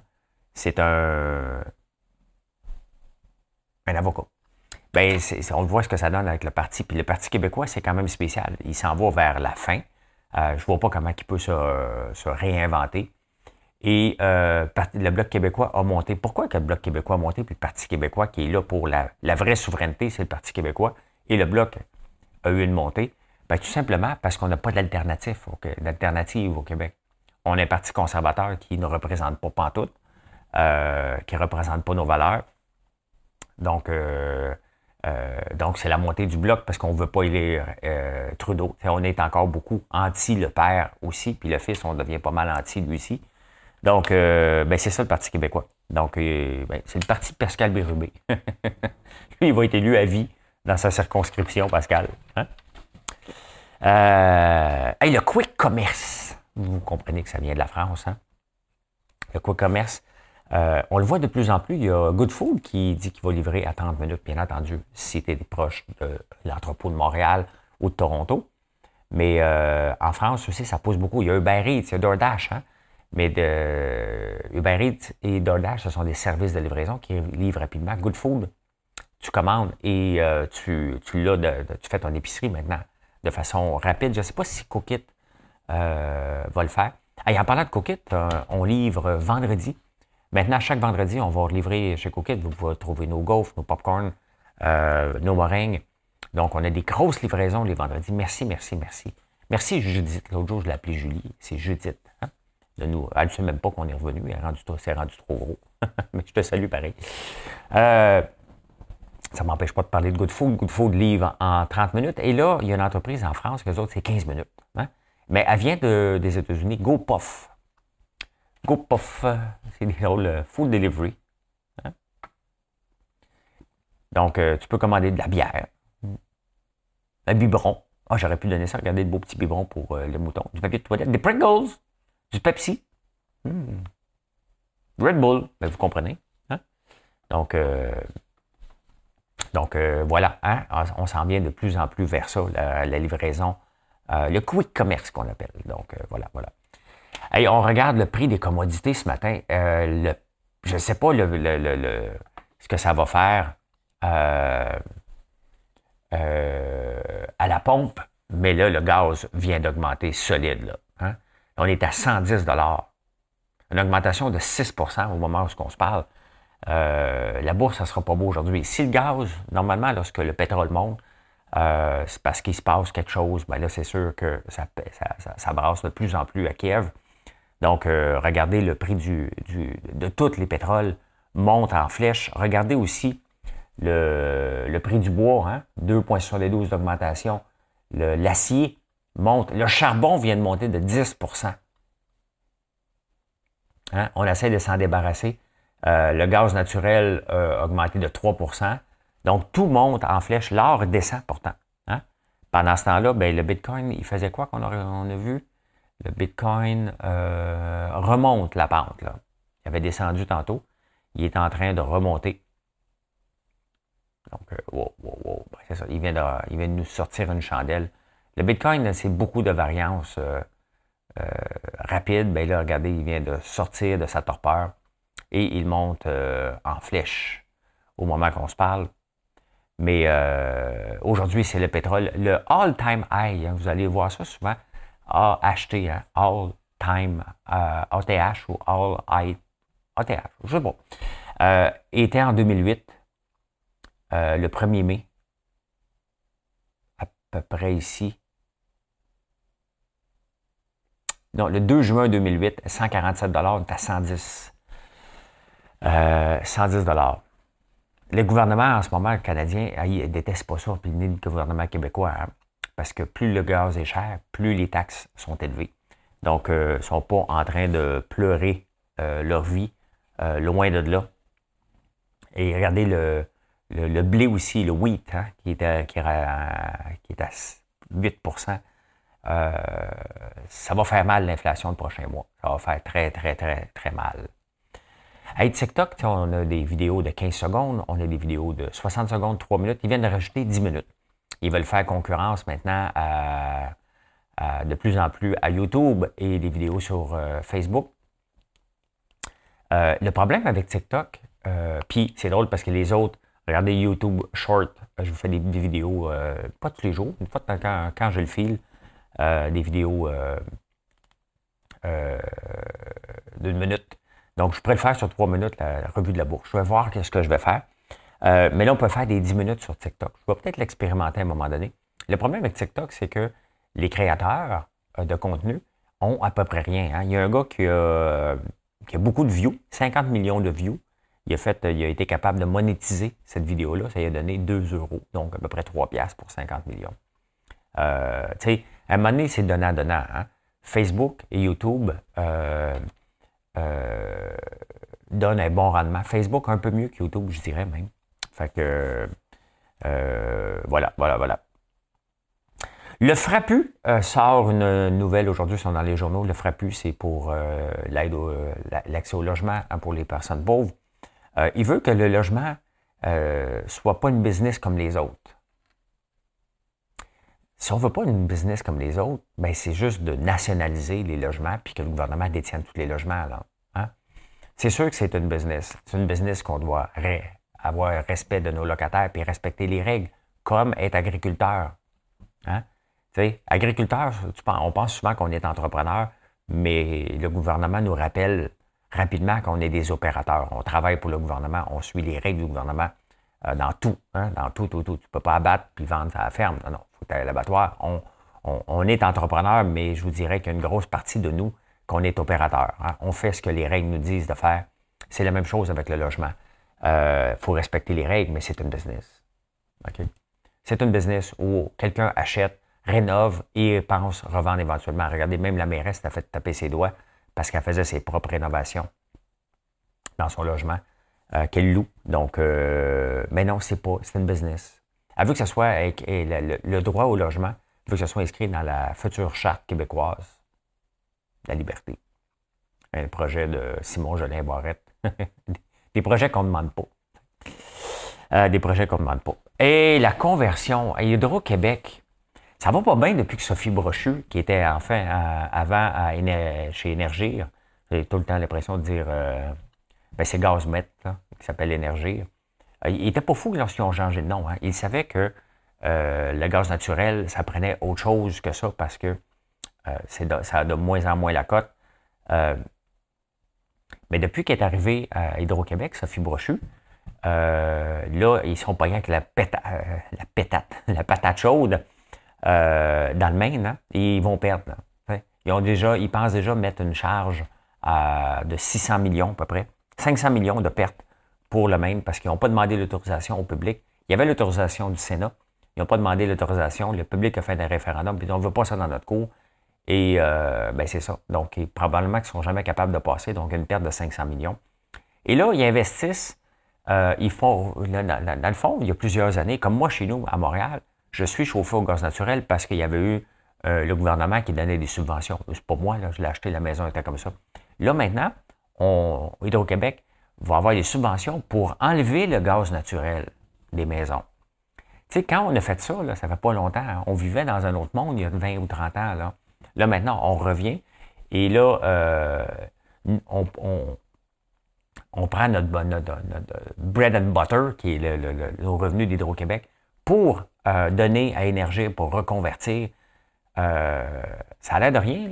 C'est un, un avocat. Ben, on voit ce que ça donne avec le parti. Puis le Parti québécois, c'est quand même spécial. Il s'en va vers la fin. Euh, je ne vois pas comment il peut se réinventer. Et euh, le Bloc québécois a monté. Pourquoi que le Bloc québécois a monté, puis le Parti québécois qui est là pour la, vraie souveraineté, c'est le Parti québécois, et le Bloc a eu une montée? Bien, tout simplement parce qu'on n'a pas d'alternative au, Québec. On est un parti conservateur qui ne représente pas pantoute, euh, qui ne représente pas nos valeurs. Donc, euh, euh, donc c'est la montée du bloc parce qu'on ne veut pas élire Trudeau. on est encore beaucoup anti le père aussi, puis le fils, on devient pas mal anti lui aussi. Donc, ben, c'est ça le Parti québécois. Donc, ben, c'est le Parti Pascal Bérubé. lui, il va être élu à vie dans sa circonscription, Pascal. Hein? Euh, le quick commerce. Vous comprenez que ça vient de la France. Hein? Le quick commerce. Euh, on le voit de plus en plus. Il y a Good Food qui dit qu'il va livrer à 30 minutes, bien entendu, si tu es proche de l'entrepôt de Montréal ou de Toronto. Mais euh, en France aussi, ça pousse beaucoup. Il y a Uber Eats, il y a DoorDash. Hein? Mais de, Uber Eats et DoorDash, ce sont des services de livraison qui livrent rapidement. Good Food, tu commandes et tu, tu, tu fais ton épicerie maintenant de façon rapide. Je ne sais pas si Cookit euh, va le faire. en parlant de Cookit, euh, on livre vendredi. Maintenant, chaque vendredi, on va livrer chez Cookit. Vous pouvez trouver nos gaufres, nos popcorn, euh, nos meringues. Donc, on a des grosses livraisons les vendredis. Merci, merci, merci. Merci Judith. L'autre jour, je l'ai appelée Julie. C'est Judith. Hein? Elle ne sait même pas qu'on est revenu. Elle rendu, c'est rendu trop gros. Mais je te salue pareil. Ça ne m'empêche pas de parler de Good Food. Good Food livre en 30 minutes. Et là, il y a une entreprise en France, que les autres, c'est 15 minutes. Hein. Mais elle vient des États-Unis, GoPuff. GoPuff, c'est des rôles euh, food delivery. Hein. Donc, euh, tu peux commander de la bière, un biberon. Ah, j'aurais pu donner ça. Regardez le beau petit biberon pour euh, le mouton. Du papier de toilette, des Pringles, du Pepsi, hmm. Red Bull, ben, vous comprenez. Hein. Donc, donc euh, voilà, hein, on s'en vient de plus en plus vers ça, la, livraison, euh, le quick commerce qu'on appelle. Donc euh, voilà, voilà. Et on regarde le prix des commodités ce matin. je ne sais pas ce que ça va faire à la pompe, mais là, le gaz vient d'augmenter solide. Hein. On est à 110 Une augmentation de 6% au moment où on se parle. Euh, la bourse, ça ne sera pas beau aujourd'hui. Si le gaz, normalement, lorsque le pétrole monte, euh, c'est parce qu'il se passe quelque chose, ben là, c'est sûr que ça, ça, brasse de plus en plus à Kiev. Donc, euh, regardez le prix du, de tous les pétroles monte en flèche. Regardez aussi le, prix du bois, hein, 2,72 d'augmentation. L'acier monte. Le charbon vient de monter de 10% hein, On essaie de s'en débarrasser. Euh, le gaz naturel a augmenté de 3% Donc, tout monte en flèche. L'or descend pourtant. Hein. Pendant ce temps-là, ben, le Bitcoin, il faisait quoi qu'on a, vu? Le Bitcoin euh, remonte la pente. Là. Il avait descendu tantôt. Il est en train de remonter. Donc, euh, wow, wow, wow. Ben, c'est ça. Il vient, de, il vient de nous sortir une chandelle. Le Bitcoin, c'est beaucoup de variances rapides. Ben là, regardez, il vient de sortir de sa torpeur et il monte euh, en flèche au moment qu'on se parle. Mais euh, aujourd'hui, c'est le pétrole. Le all-time high, hein, vous allez voir ça souvent, AHT, hein, all-time, euh, ou all ATH, je sais pas, était en 2008, le 1er mai, à peu près ici. Non, le 2 juin 2008, 147 on est à 110 110 euh, dollars. Le gouvernement, en ce moment, le Canadien, ah, il ne déteste pas ça, puis ni le gouvernement québécois, hein, parce que plus le gaz est cher, plus les taxes sont élevées. Donc, euh, ils ne sont pas en train de pleurer euh, leur vie, loin de là. Et regardez le, le, blé aussi, le wheat, hein, qui, est à, qui, est à, 8% ça va faire mal l'inflation le prochain mois. Ça va faire très, très, très, très mal. Avec TikTok, on a des vidéos de 15 secondes, on a des vidéos de 60 secondes, 3 minutes. Ils viennent de rajouter 10 minutes. Ils veulent faire concurrence maintenant de plus en plus à YouTube et des vidéos sur euh, Facebook. Euh, le problème avec TikTok, euh, puis c'est drôle parce que les autres, regardez YouTube Short, je vous fais des, vidéos, pas tous les jours, une fois quand, quand je le file, des vidéos d'une minute donc, je pourrais le faire sur trois minutes, la, revue de la bourse. Je vais voir ce que je vais faire. Euh, mais là, on peut faire des dix minutes sur TikTok. Je vais peut-être l'expérimenter à un moment donné. Le problème avec TikTok, c'est que les créateurs euh, de contenu ont à peu près rien. Hein. Il y a un gars qui a, qui a beaucoup de views, 50 millions de views. Il a, fait, il a été capable de monétiser cette vidéo-là. Ça lui a donné 2 euros, donc à peu près 3 piastres pour 50 millions. Euh, tu sais, à un moment donné, c'est donnant-donnant. Hein. Facebook et YouTube euh, donnent un bon rendement. Facebook un peu mieux que YouTube, je dirais même. Fait que, voilà, voilà, voilà. Le Frappu sort une nouvelle aujourd'hui, sont dans les journaux. Le Frappu, c'est pour l'aide l'accès au logement hein, pour les personnes pauvres. il veut que le logement ne soit pas une business comme les autres. Si on ne veut pas une business comme les autres, ben c'est juste de nationaliser les logements puis que le gouvernement détienne tous les logements. Hein? C'est sûr que c'est une business. C'est une business qu'on doit avoir respect de nos locataires puis respecter les règles, comme être agriculteur. Hein? Tu sais, agriculteur, on pense souvent qu'on est entrepreneur, mais le gouvernement nous rappelle rapidement qu'on est des opérateurs. On travaille pour le gouvernement, on suit les règles du gouvernement euh, dans tout, hein? dans tout, tout, tout. Tu ne peux pas abattre puis vendre à la ferme. Non, non à l'abattoir, on, est entrepreneur, mais je vous dirais qu'il grosse partie de nous qu'on est opérateur. Hein. On fait ce que les règles nous disent de faire. C'est la même chose avec le logement. Il euh, faut respecter les règles, mais c'est une business. C'est une business où quelqu'un achète, rénove et pense revendre éventuellement. Regardez, même la mairesse a fait taper ses doigts parce qu'elle faisait ses propres rénovations dans son logement euh, qu'elle loue. Donc, euh, mais non, c'est pas, c'est une business. Elle veut que ce soit le, droit au logement, elle veut que ce soit inscrit dans la future charte québécoise la liberté. Un projet de Simon Jolin Barrette. des projets qu'on ne demande pas. Euh, des projets qu'on ne demande pas. Et la conversion à Hydro-Québec, ça va pas bien depuis que Sophie Brochu, qui était enfin avant chez Énergie, j'ai tout le temps l'impression de dire euh, ben c'est Gazmet, qui s'appelle Énergie. Euh, il n'était pas fou lorsqu'ils ont changé de nom. Hein. Il savait que euh, le gaz naturel, ça prenait autre chose que ça parce que euh, ça a de moins en moins la cote. mais depuis qu'elle est arrivée à Hydro-Québec, Sophie Brochu, là, ils sont pas avec la, la pétate, la patate chaude dans le Maine, hein, ils vont perdre. Ils, ont déjà, ils pensent déjà mettre une charge de 600 millions à peu près, 500 millions de pertes pour le même parce qu'ils n'ont pas demandé l'autorisation au public. Il y avait l'autorisation du Sénat. Ils n'ont pas demandé l'autorisation. Le public a fait un référendum, puis on ne veut pas ça dans notre cours. Et euh, ben c'est ça. Donc, probablement qu'ils ne sont jamais capables de passer, donc une perte de 500 millions. Et là, ils investissent, euh, ils font, dans, le fond, il y a plusieurs années, comme moi chez nous, à Montréal, je suis chauffé au gaz naturel parce qu'il y avait eu euh, le gouvernement qui donnait des subventions. C'est pas moi, là, je l'ai acheté, la maison était comme ça. Là, maintenant, on, Hydro-Québec va avoir des subventions pour enlever le gaz naturel des maisons. Tu sais, quand on a fait ça, là, ça fait pas longtemps, hein, on vivait dans un autre monde il y a 20 ou 30 ans. Là, maintenant, on revient et là, euh, on, prend notre, bread and butter, qui est le, le, revenu d'Hydro-Québec, pour euh, donner à Énergie, pour reconvertir. Euh, ça a l'air de rien,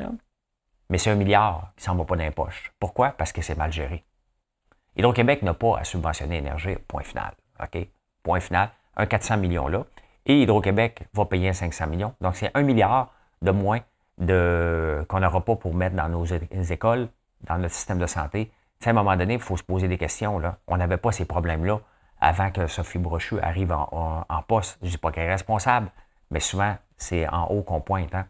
mais c'est un milliard qui s'en va pas dans les poches. Pourquoi? Parce que c'est mal géré. Hydro-Québec n'a pas à subventionner l'énergie, point final. OK? Point final. Un 400 millions là. Et Hydro-Québec va payer 500 millions. Donc, c'est un milliard de moins de, qu'on n'aura pas pour mettre dans nos écoles, dans notre système de santé. à un moment donné, il faut se poser des questions. Là. On n'avait pas ces problèmes-là avant que Sophie Brochu arrive en, poste. Je ne dis pas qu'elle est responsable, mais souvent, c'est en haut qu'on pointe. Hein.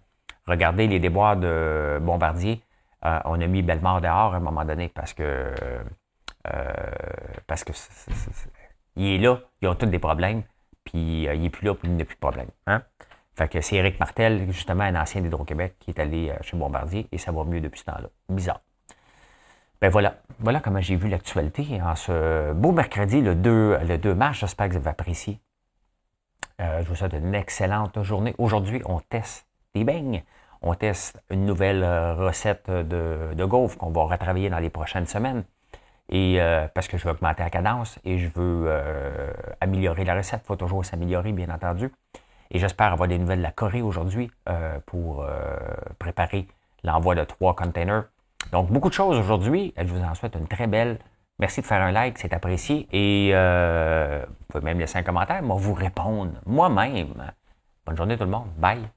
Regardez les déboires de Bombardier. Euh, on a mis Bellemare dehors à un moment donné parce que parce que il est là, ils ont tous des problèmes, puis euh, il n'est plus là, puis il n'a plus de problème. Hein? Fait que c'est Éric Martel, justement, un ancien d'Hydro-Québec, qui est allé euh, chez Bombardier, et ça va mieux depuis ce temps-là. Bizarre. Ben voilà, voilà comment j'ai vu l'actualité en ce beau mercredi, le 2, le 2 mars. J'espère que vous avez apprécié. je vous souhaite une excellente journée. Aujourd'hui, on teste des beignes. On teste une nouvelle recette de, de gaufres qu'on va retravailler dans les prochaines semaines. Et euh, parce que je veux augmenter la cadence et je veux euh, améliorer la recette. Il faut toujours s'améliorer, bien entendu. Et j'espère avoir des nouvelles de la Corée aujourd'hui euh, pour préparer l'envoi de trois containers. Donc, beaucoup de choses aujourd'hui. Je vous en souhaite une très belle. Merci de faire un like, c'est apprécié. Et vous pouvez même laisser un commentaire, moi vous répondre moi-même. Bonne journée tout le monde. Bye.